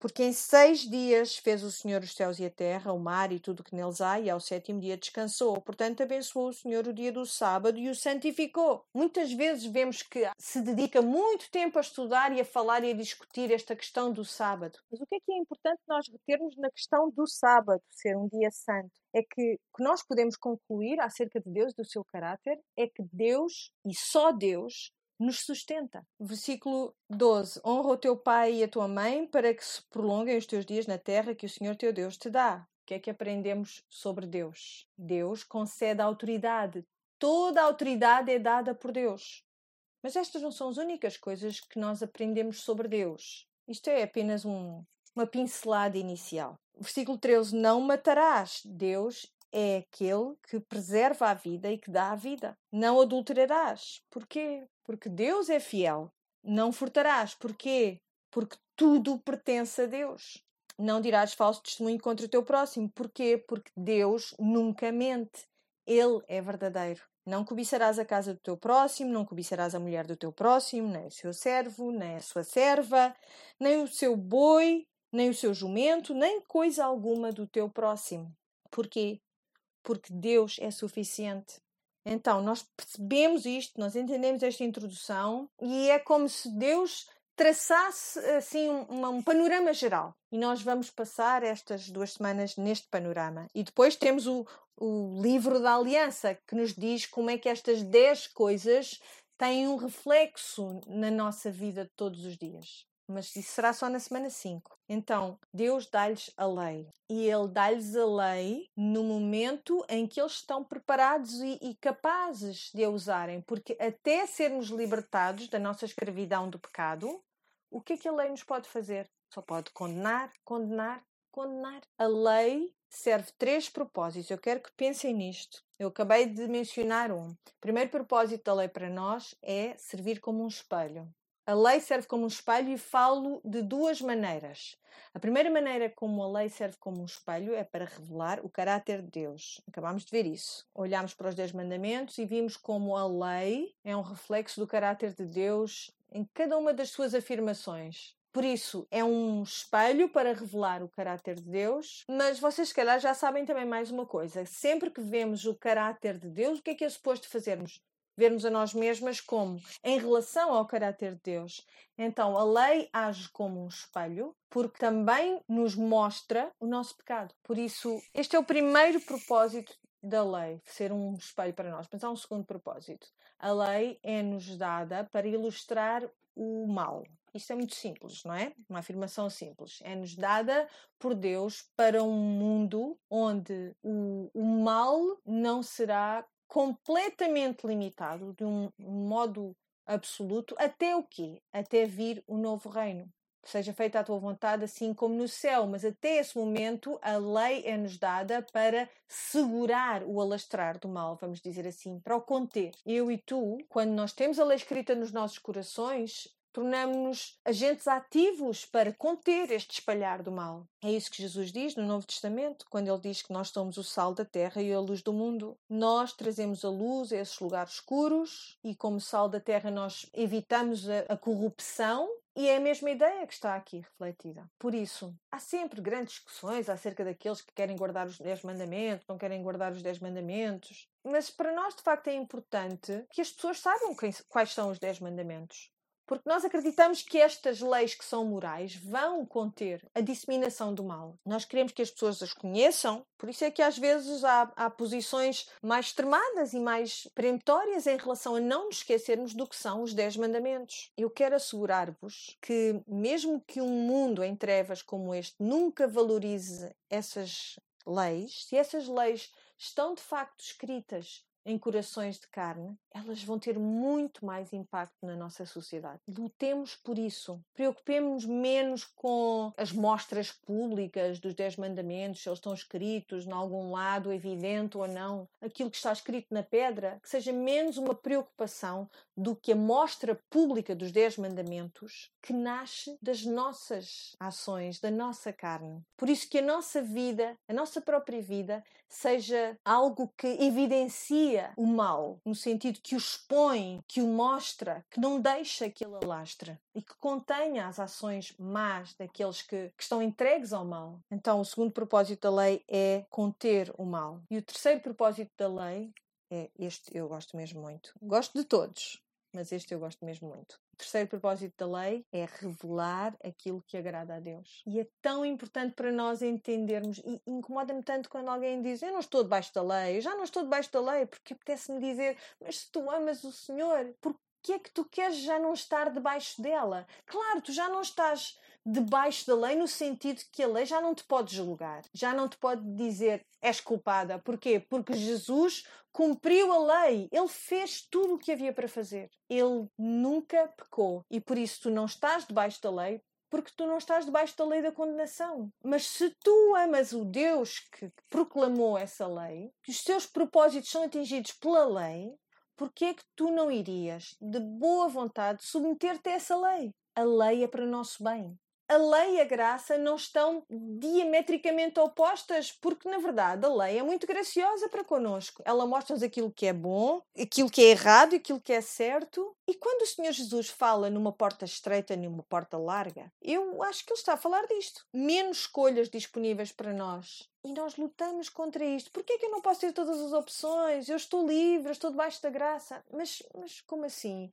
Porque em seis dias fez o Senhor os céus e a terra, o mar e tudo o que neles há, e ao sétimo dia descansou. Portanto, abençoou o Senhor o dia do sábado e o santificou. Muitas vezes vemos que se dedica muito tempo a estudar e a falar e a discutir esta questão do sábado. Mas o que é que é importante nós retermos na questão do sábado, ser um dia santo? É que o que nós podemos concluir acerca de Deus, do seu caráter, é que Deus, e só Deus, nos sustenta. Versículo 12: Honra o teu pai e a tua mãe para que se prolonguem os teus dias na terra que o Senhor teu Deus te dá. O que é que aprendemos sobre Deus? Deus concede autoridade. Toda a autoridade é dada por Deus. Mas estas não são as únicas coisas que nós aprendemos sobre Deus. Isto é apenas um, uma pincelada inicial. Versículo 13: Não matarás. Deus é aquele que preserva a vida e que dá a vida. Não adulterarás. Porquê? Porque Deus é fiel. Não furtarás. Porquê? Porque tudo pertence a Deus. Não dirás falso testemunho contra o teu próximo. Porquê? Porque Deus nunca mente. Ele é verdadeiro. Não cobiçarás a casa do teu próximo, não cobiçarás a mulher do teu próximo, nem o seu servo, nem a sua serva, nem o seu boi, nem o seu jumento, nem coisa alguma do teu próximo. Porquê? Porque Deus é suficiente. Então, nós percebemos isto, nós entendemos esta introdução e é como se Deus traçasse assim um, um, panorama geral. E nós vamos passar estas duas semanas neste panorama. E depois temos o, o livro da aliança, que nos diz como é que estas dez coisas têm um reflexo na nossa vida de todos os dias mas isso será só na semana 5. Então, Deus dá-lhes a lei. E Ele dá-lhes a lei no momento em que eles estão preparados e, e, capazes de a usarem. Porque até sermos libertados da nossa escravidão do pecado, o que é que a lei nos pode fazer? Só pode condenar, condenar, condenar. A lei serve três propósitos. Eu quero que pensem nisto. Eu acabei de mencionar um. O primeiro propósito da lei para nós é servir como um espelho. A lei serve como um espelho e falo de duas maneiras. A primeira maneira como a lei serve como um espelho é para revelar o caráter de Deus. Acabámos de ver isso. Olhámos para os Dez Mandamentos e vimos como a lei é um reflexo do caráter de Deus em cada uma das suas afirmações. Por isso, é um espelho para revelar o caráter de Deus, mas vocês, se calhar, já sabem também mais uma coisa. Sempre que vemos o caráter de Deus, o que é que é suposto fazermos? Vermos a nós mesmas como em relação ao caráter de Deus. Então a lei age como um espelho, porque também nos mostra o nosso pecado. Por isso, este é o primeiro propósito da lei, ser um espelho para nós. Mas há um segundo propósito. A lei é-nos dada para ilustrar o mal. Isto é muito simples, não é? Uma afirmação simples. É-nos dada por Deus para um mundo onde o, o mal não será completamente limitado, de um modo absoluto, até o quê? Até vir o novo reino. Seja feita a tua vontade, assim como no céu, mas até esse momento a lei é-nos dada para segurar o alastrar do mal, vamos dizer assim, para o conter. Eu e tu, quando nós temos a lei escrita nos nossos corações, tornamos-nos agentes ativos para conter este espalhar do mal. É isso que Jesus diz no Novo Testamento, quando ele diz que nós somos o sal da terra e a luz do mundo. Nós trazemos a luz a esses lugares escuros e, como sal da terra, nós evitamos a, a corrupção e é a mesma ideia que está aqui refletida. Por isso, há sempre grandes discussões acerca daqueles que querem guardar os Dez Mandamentos, não querem guardar os Dez Mandamentos. Mas para nós, de facto, é importante que as pessoas saibam quais são os Dez Mandamentos. Porque nós acreditamos que estas leis que são morais vão conter a disseminação do mal. Nós queremos que as pessoas as conheçam, por isso é que às vezes há, há posições mais extremadas e mais peremptórias em relação a não nos esquecermos do que são os Dez Mandamentos. Eu quero assegurar-vos que, mesmo que um mundo em trevas como este nunca valorize essas leis, se essas leis estão de facto escritas em corações de carne, elas vão ter muito mais impacto na nossa sociedade. Lutemos por isso. Preocupemos-nos menos com as mostras públicas dos Dez Mandamentos, se eles estão escritos em algum lado, evidente ou não. Aquilo que está escrito na pedra, que seja menos uma preocupação do que a mostra pública dos Dez Mandamentos, que nasce das nossas ações, da nossa carne. Por isso que a nossa vida, a nossa própria vida, seja algo que evidencie denuncia o mal, no sentido que o expõe, que o mostra, que não deixa que ele alastre e que contenha as ações más daqueles que, que estão entregues ao mal. Então, o segundo propósito da lei é conter o mal. E o terceiro propósito da lei é este, eu gosto mesmo muito. Gosto de todos, mas este eu gosto mesmo muito. O terceiro propósito da lei é revelar aquilo que agrada a Deus. E é tão importante para nós entendermos, e incomoda-me tanto quando alguém diz: Eu não estou debaixo da lei, eu já não estou debaixo da lei, porque apetece-me dizer: Mas se tu amas o Senhor, por que é que tu queres já não estar debaixo dela? Claro, tu já não estás debaixo da lei no sentido que a lei já não te pode julgar, já não te pode dizer és culpada. Porquê? Porque Jesus cumpriu a lei, ele fez tudo o que havia para fazer. Ele nunca pecou e por isso tu não estás debaixo da lei, porque tu não estás debaixo da lei da condenação. Mas se tu amas o Deus que proclamou essa lei, que os teus propósitos são atingidos pela lei, por que é que tu não irias, de boa vontade, submeter-te a essa lei? A lei é para o nosso bem a lei e a graça não estão diametricamente opostas, porque na verdade a lei é muito graciosa para connosco. Ela mostra-nos aquilo que é bom, aquilo que é errado, aquilo que é certo. E quando o Senhor Jesus fala numa porta estreita numa porta larga, eu acho que ele está a falar disto. Menos escolhas disponíveis para nós. E nós lutamos contra isto. Porquê é que eu não posso ter todas as opções? Eu estou livre, eu estou debaixo da graça. Mas, mas como assim?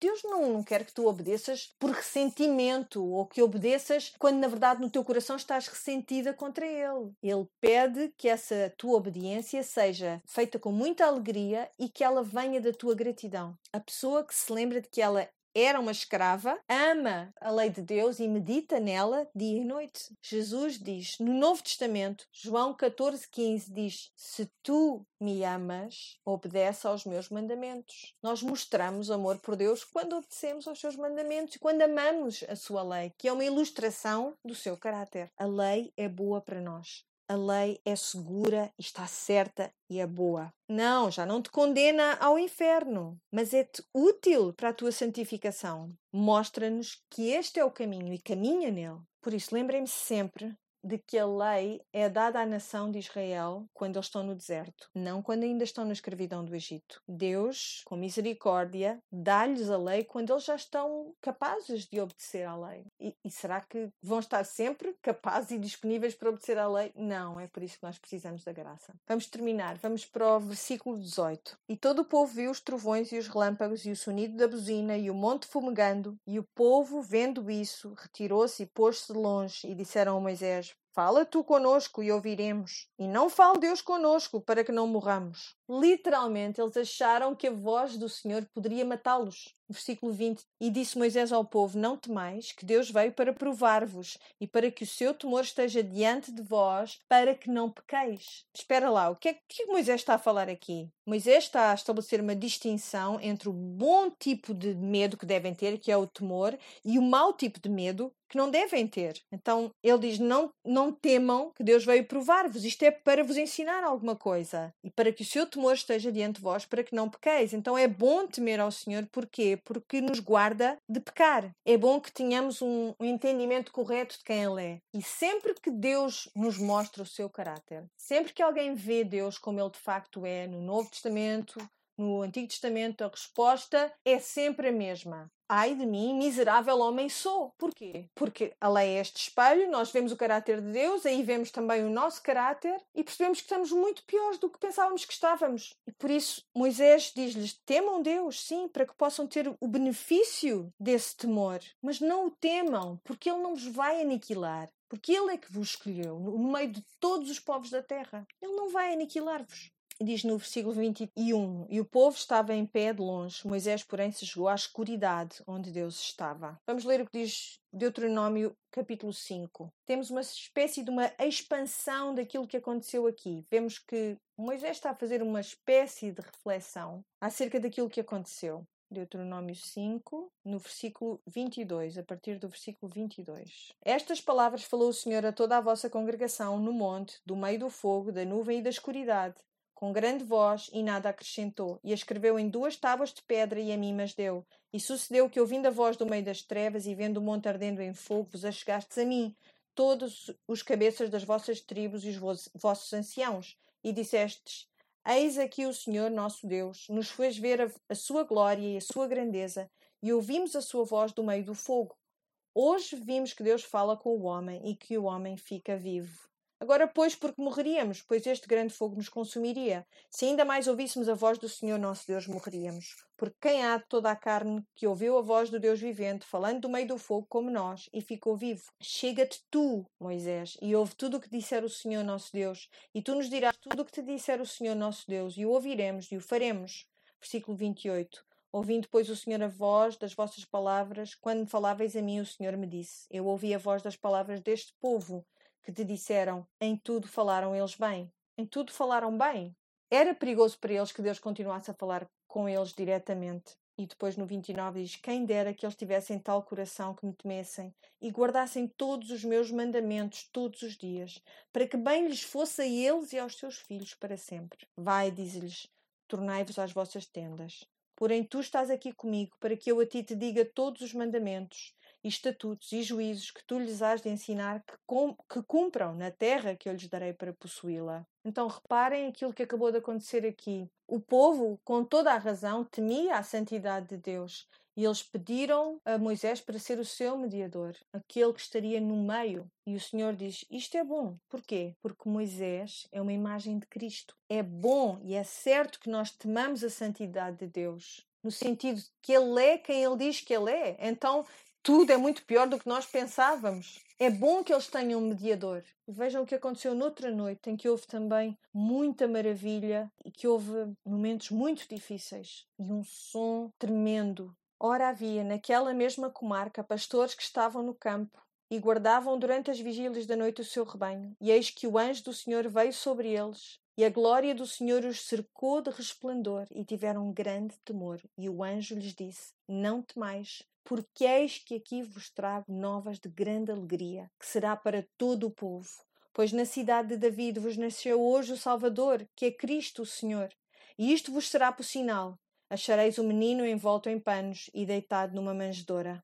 Deus não, não quer que tu obedeças por ressentimento ou que obedeças quando na verdade no teu coração estás ressentida contra Ele. Ele pede que essa tua obediência seja feita com muita alegria e que ela venha da tua gratidão. A pessoa que se lembra de que ela era uma escrava, ama a lei de Deus e medita nela dia e noite. Jesus diz no Novo Testamento, João 14,15 diz: Se tu me amas, obedece aos meus mandamentos. Nós mostramos amor por Deus quando obedecemos aos seus mandamentos, quando amamos a sua lei, que é uma ilustração do seu caráter. A lei é boa para nós a lei é segura, está certa e é boa. Não, já não te condena ao inferno, mas é-te útil para a tua santificação. Mostra-nos que este é o caminho e caminha nele. Por isso, lembrem-me sempre de que a lei é dada à nação de Israel quando eles estão no deserto, não quando ainda estão na escravidão do Egito. Deus, com misericórdia, dá-lhes a lei quando eles já estão capazes de obedecer à lei. E, e, será que vão estar sempre capazes e disponíveis para obedecer à lei? Não, é por isso que nós precisamos da graça. Vamos terminar, vamos para o versículo 18. E todo o povo viu os trovões e os relâmpagos e o sonido da buzina e o monte fumegando, e o povo, vendo isso, retirou-se e pôs-se longe e disseram a Moisés: British Fala tu conosco e ouviremos. E não fale Deus conosco para que não morramos. Literalmente, eles acharam que a voz do Senhor poderia matá-los. Versículo 20. E disse Moisés ao povo: Não temais, que Deus veio para provar-vos e para que o seu temor esteja diante de vós, para que não pequeis. Espera lá, o que é que Moisés está a falar aqui? Moisés está a estabelecer uma distinção entre o bom tipo de medo que devem ter, que é o temor, e o mau tipo de medo, que não devem ter. Então ele diz: não, não temam que Deus veio provar-vos. Isto é para vos ensinar alguma coisa e para que o seu temor esteja diante de vós, para que não pequeis. Então é bom temer ao Senhor, porquê? Porque nos guarda de pecar. É bom que tenhamos um, um entendimento correto de quem Ele é. E sempre que Deus nos mostra o seu caráter, sempre que alguém vê Deus como Ele de facto é, no Novo Testamento, no Antigo Testamento, a resposta é sempre a mesma. Ai de mim, miserável homem sou. Porquê? Porque a lei é este espelho, nós vemos o caráter de Deus, aí vemos também o nosso caráter e percebemos que estamos muito piores do que pensávamos que estávamos. E por isso Moisés diz-lhes: temam Deus, sim, para que possam ter o benefício desse temor, mas não o temam, porque Ele não vos vai aniquilar. Porque Ele é que vos escolheu no meio de todos os povos da terra. Ele não vai aniquilar-vos diz no versículo 21: E o povo estava em pé de longe, Moisés, porém, se chegou à escuridade onde Deus estava. Vamos ler o que diz Deuteronômio, capítulo 5. Temos uma espécie de uma expansão daquilo que aconteceu aqui. Vemos que Moisés está a fazer uma espécie de reflexão acerca daquilo que aconteceu. Deuteronômio 5, no versículo 22, a partir do versículo 22. Estas palavras falou o Senhor a toda a vossa congregação no monte, do meio do fogo, da nuvem e da escuridade com grande voz e nada acrescentou, e escreveu em duas tábuas de pedra e a mim mas deu. E sucedeu que, ouvindo a voz do meio das trevas e vendo o monte ardendo em fogo, vos achegastes a mim, todos os cabeças das vossas tribos e os vossos anciãos, e dissestes: Eis aqui o Senhor nosso Deus nos fez ver a, a sua glória e a sua grandeza, e ouvimos a sua voz do meio do fogo. Hoje vimos que Deus fala com o homem e que o homem fica vivo. Agora, pois, porque morreríamos, pois este grande fogo nos consumiria. Se ainda mais ouvíssemos a voz do Senhor nosso Deus, morreríamos. Porque quem há de toda a carne que ouviu a voz do Deus vivente, falando do meio do fogo como nós, e ficou vivo? Chega-te tu, Moisés, e ouve tudo o que disser o Senhor nosso Deus, e tu nos dirás tudo o que te disser o Senhor nosso Deus, e o ouviremos e o faremos. Versículo 28. Ouvindo, pois, o Senhor a voz das vossas palavras, quando faláveis a mim, o Senhor me disse: Eu ouvi a voz das palavras deste povo que te disseram: Em tudo falaram eles bem. Em tudo falaram bem. Era perigoso para eles que Deus continuasse a falar com eles diretamente. E depois no 29 diz: Quem dera que eles tivessem tal coração que me temessem e guardassem todos os meus mandamentos todos os dias, para que bem lhes fosse a eles e aos seus filhos para sempre. Vai, diz-lhes, tornai-vos às vossas tendas. Porém, tu estás aqui comigo para que eu a ti te diga todos os mandamentos e estatutos e juízos que tu lhes has de ensinar que, com, que cumpram na terra que eu lhes darei para possuí-la. Então reparem aquilo que acabou de acontecer aqui. O povo, com toda a razão, temia a santidade de Deus e eles pediram a Moisés para ser o seu mediador, aquele que estaria no meio. E o Senhor diz: Isto é bom. Porquê? Porque Moisés é uma imagem de Cristo. É bom e é certo que nós temamos a santidade de Deus no sentido que ele é quem ele diz que ele é. Então tudo é muito pior do que nós pensávamos. É bom que eles tenham um mediador. Vejam o que aconteceu noutra noite, em que houve também muita maravilha e que houve momentos muito difíceis e um som tremendo. Ora, havia naquela mesma comarca pastores que estavam no campo e guardavam durante as vigílias da noite o seu rebanho. E eis que o anjo do Senhor veio sobre eles, e a glória do Senhor os cercou de resplendor, e tiveram grande temor. E o anjo lhes disse: Não temais, porque eis que aqui vos trago novas de grande alegria, que será para todo o povo. Pois na cidade de David vos nasceu hoje o Salvador, que é Cristo o Senhor. E isto vos será por sinal: achareis o menino envolto em panos e deitado numa manjedoura.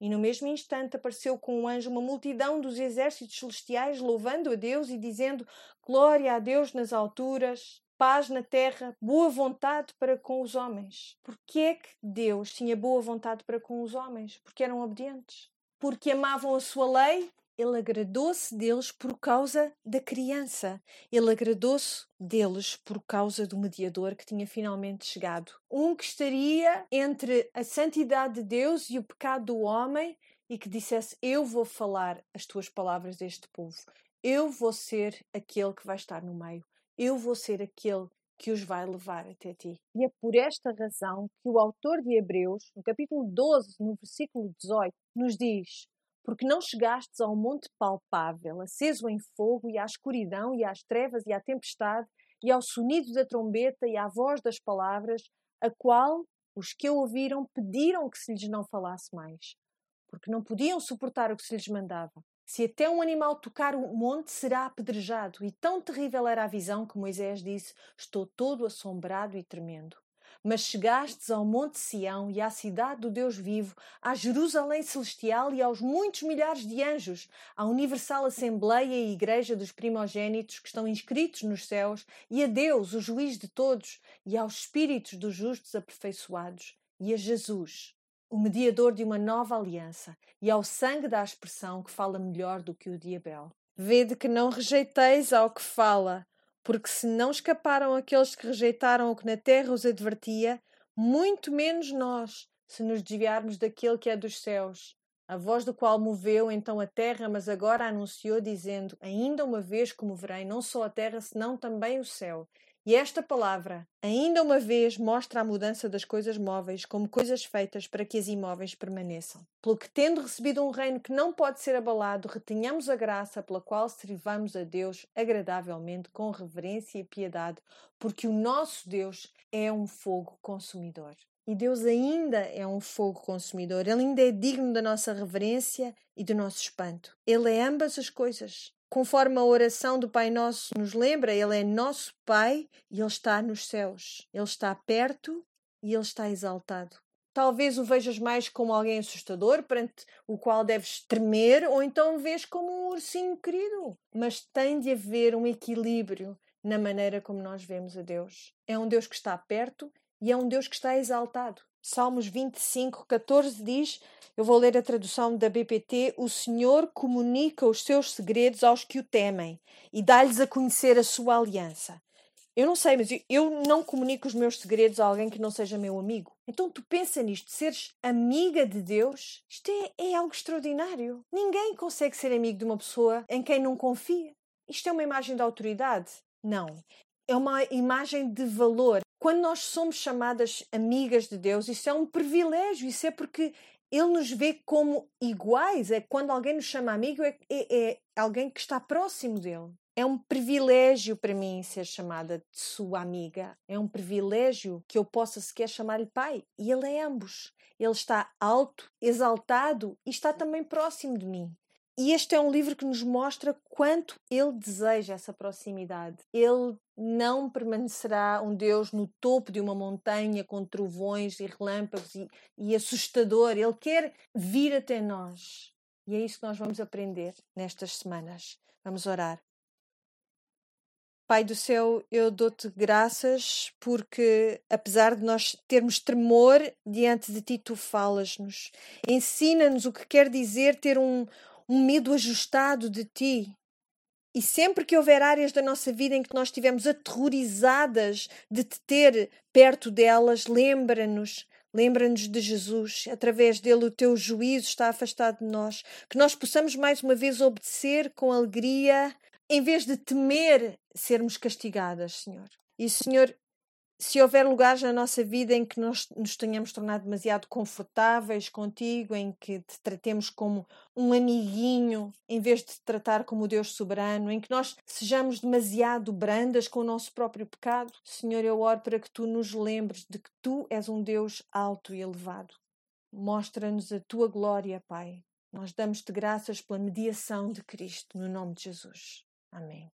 E no mesmo instante apareceu com um anjo uma multidão dos exércitos celestiais, louvando a Deus e dizendo: Glória a Deus nas alturas paz na terra, boa vontade para com os homens. Porque é que Deus tinha boa vontade para com os homens? Porque eram obedientes. Porque amavam a sua lei? Ele agradou-se deles por causa da criança. Ele agradou-se deles por causa do mediador que tinha finalmente chegado. Um que estaria entre a santidade de Deus e o pecado do homem e que dissesse: Eu vou falar as tuas palavras deste povo. Eu vou ser aquele que vai estar no meio eu vou ser aquele que os vai levar até ti. E é por esta razão que o autor de Hebreus, no capítulo 12, no versículo 18, nos diz: Porque não chegastes ao monte palpável, aceso em fogo, e à escuridão, e às trevas, e à tempestade, e ao sonido da trombeta, e à voz das palavras, a qual os que a ouviram pediram que se lhes não falasse mais, porque não podiam suportar o que se lhes mandava. Se até um animal tocar o monte, será apedrejado. E tão terrível era a visão que Moisés disse: Estou todo assombrado e tremendo. Mas chegastes ao Monte Sião e à cidade do Deus vivo, à Jerusalém celestial e aos muitos milhares de anjos, à universal Assembleia e Igreja dos primogênitos que estão inscritos nos céus, e a Deus, o juiz de todos, e aos espíritos dos justos aperfeiçoados, e a Jesus, o mediador de uma nova aliança, e ao sangue da expressão que fala melhor do que o de. Vede que não rejeiteis ao que fala, porque se não escaparam aqueles que rejeitaram o que na terra os advertia, muito menos nós, se nos desviarmos daquele que é dos céus, a voz do qual moveu então a terra, mas agora anunciou, dizendo: Ainda uma vez comoverei não só a terra, senão também o céu. E esta palavra, ainda uma vez, mostra a mudança das coisas móveis como coisas feitas para que as imóveis permaneçam. Pelo que, tendo recebido um reino que não pode ser abalado, retenhamos a graça pela qual servamos a Deus agradavelmente, com reverência e piedade, porque o nosso Deus é um fogo consumidor. E Deus ainda é um fogo consumidor, Ele ainda é digno da nossa reverência e do nosso espanto. Ele é ambas as coisas. Conforme a oração do Pai Nosso nos lembra, Ele é nosso Pai e Ele está nos céus. Ele está perto e Ele está exaltado. Talvez o vejas mais como alguém assustador, perante o qual deves tremer, ou então o vês como um ursinho querido. Mas tem de haver um equilíbrio na maneira como nós vemos a Deus. É um Deus que está perto e é um Deus que está exaltado. Salmos 25, 14 diz: Eu vou ler a tradução da BPT. O Senhor comunica os seus segredos aos que o temem e dá-lhes a conhecer a sua aliança. Eu não sei, mas eu não comunico os meus segredos a alguém que não seja meu amigo. Então tu pensa nisto, seres amiga de Deus, isto é, é algo extraordinário. Ninguém consegue ser amigo de uma pessoa em quem não confia. Isto é uma imagem de autoridade? Não. É uma imagem de valor. Quando nós somos chamadas amigas de Deus, isso é um privilégio, isso é porque ele nos vê como iguais. É quando alguém nos chama amigo, é, é, é alguém que está próximo dele. É um privilégio para mim ser chamada de sua amiga. É um privilégio que eu possa sequer chamar-lhe pai. E ele é ambos. Ele está alto, exaltado e está também próximo de mim. E este é um livro que nos mostra quanto ele deseja essa proximidade. Ele não permanecerá um Deus no topo de uma montanha com trovões e relâmpagos e, e assustador. Ele quer vir até nós. E é isso que nós vamos aprender nestas semanas. Vamos orar. Pai do céu, eu dou-te graças porque, apesar de nós termos tremor diante de ti, tu falas-nos. Ensina-nos o que quer dizer ter um, um medo ajustado de ti. E sempre que houver áreas da nossa vida em que nós estivemos aterrorizadas de te ter perto delas, lembra-nos Lembra-nos de Jesus, através dele o teu juízo está afastado de nós, que nós possamos mais uma vez obedecer com alegria, em vez de temer sermos castigadas, Senhor. E, Senhor, se houver lugares na nossa vida em que nós nos tenhamos tornado demasiado confortáveis contigo, em que te tratemos como um amiguinho, em vez de te tratar como Deus soberano, em que nós sejamos demasiado brandas com o nosso próprio pecado, Senhor, eu oro para que tu nos lembres de que tu és um Deus alto e elevado. Mostra-nos a tua glória, Pai. Nós damos-te graças pela mediação de Cristo, no nome de Jesus. Amém.